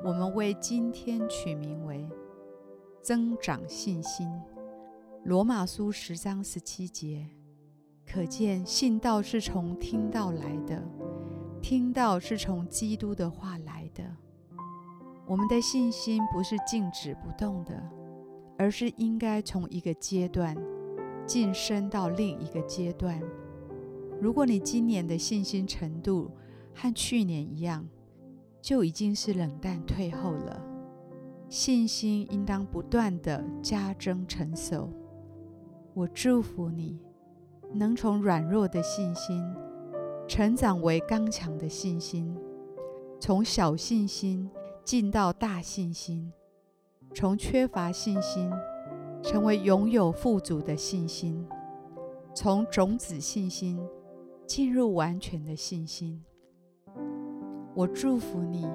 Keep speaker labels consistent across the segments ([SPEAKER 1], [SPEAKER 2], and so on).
[SPEAKER 1] 我们为今天取名为“增长信心”。罗马书十章十七节，可见信道是从听到来的，听道是从基督的话来的。我们的信心不是静止不动的，而是应该从一个阶段晋升到另一个阶段。如果你今年的信心程度和去年一样，就已经是冷淡退后了。信心应当不断的加增成熟。我祝福你，能从软弱的信心成长为刚强的信心，从小信心进到大信心，从缺乏信心成为拥有富足的信心，从种子信心进入完全的信心。我祝福你，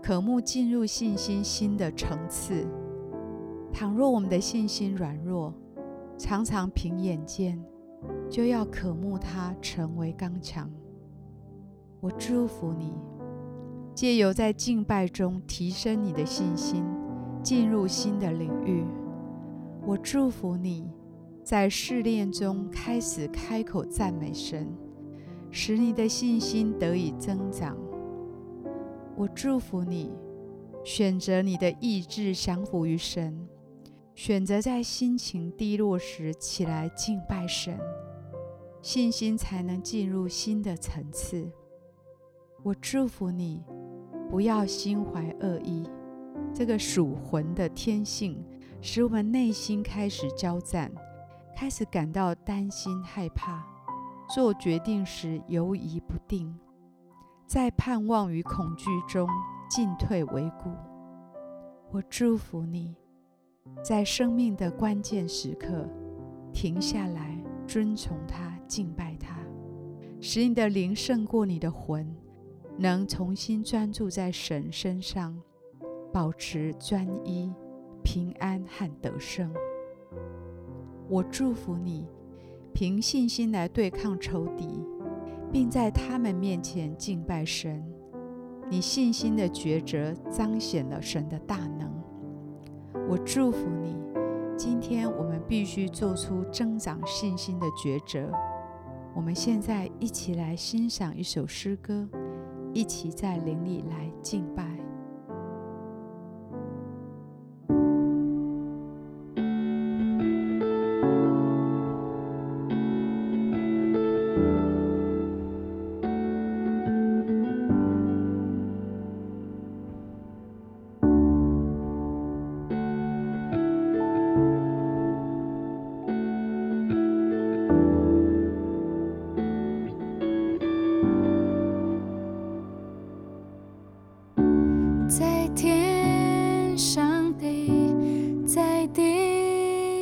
[SPEAKER 1] 渴慕进入信心新的层次。倘若我们的信心软弱，常常凭眼见，就要渴慕它成为刚强。我祝福你，借由在敬拜中提升你的信心，进入新的领域。我祝福你，在试炼中开始开口赞美神，使你的信心得以增长。我祝福你，选择你的意志降服于神，选择在心情低落时起来敬拜神，信心才能进入新的层次。我祝福你，不要心怀恶意，这个属魂的天性使我们内心开始交战，开始感到担心害怕，做决定时犹疑不定。在盼望与恐惧中进退维谷。我祝福你，在生命的关键时刻停下来，遵从他，敬拜他，使你的灵胜过你的魂，能重新专注在神身上，保持专一、平安和得胜。我祝福你，凭信心来对抗仇敌。并在他们面前敬拜神，你信心的抉择彰显了神的大能。我祝福你，今天我们必须做出增长信心的抉择。我们现在一起来欣赏一首诗歌，一起在灵里来敬拜。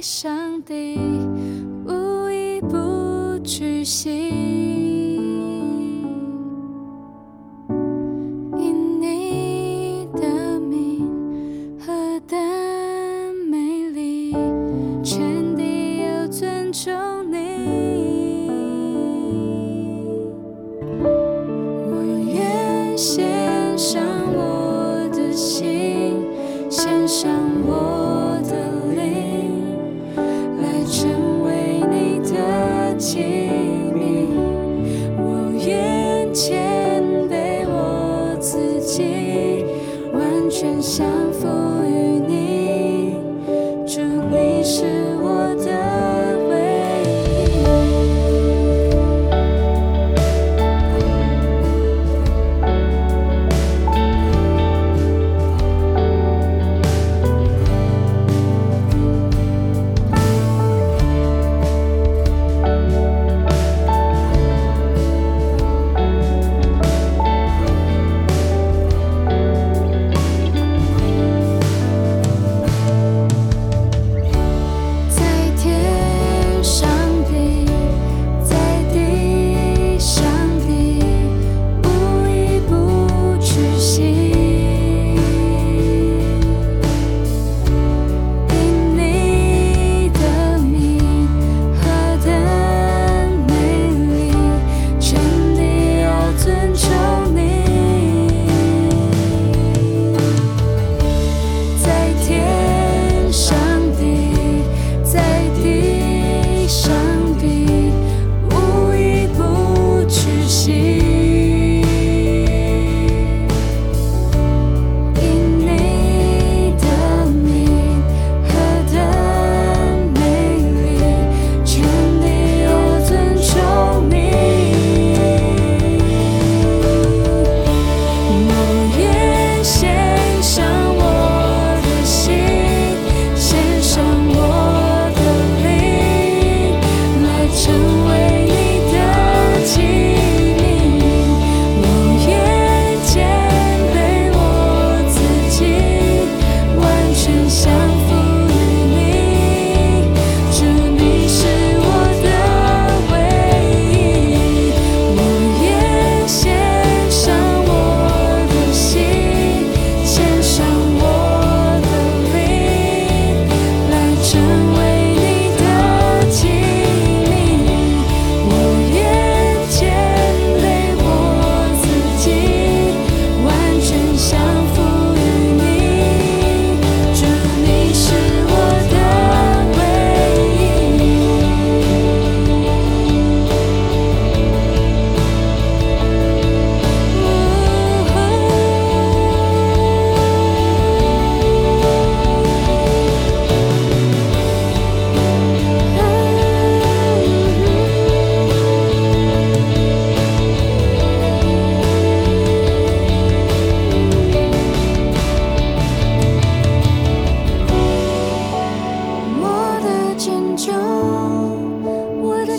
[SPEAKER 2] 上帝无一不举行相逢。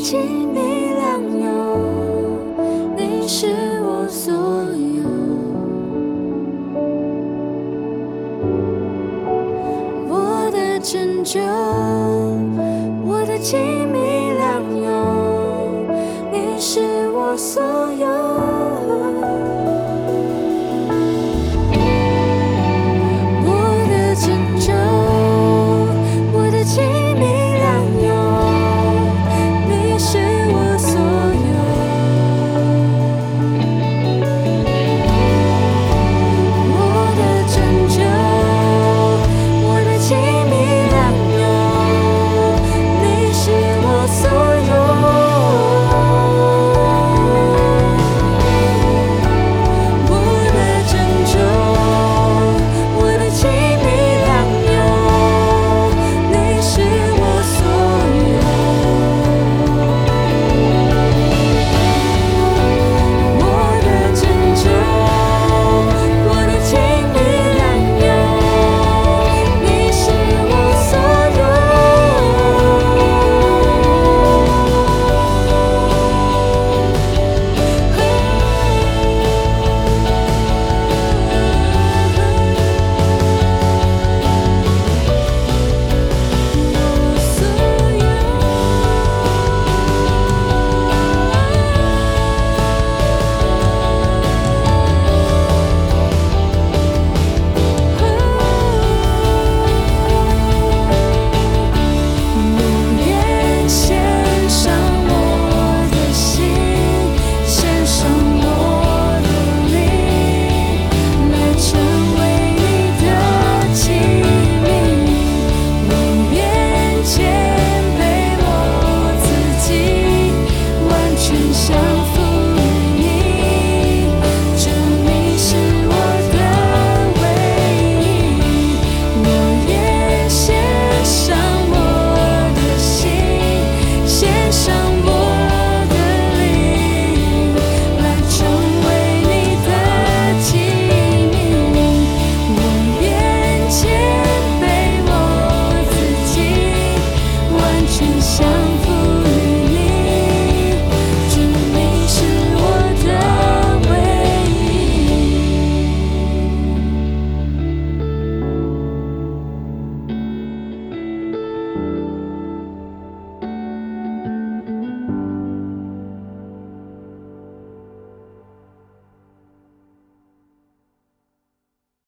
[SPEAKER 2] 亲密良友，你是我所有。我的拯救，我的亲密良友，你是我所有。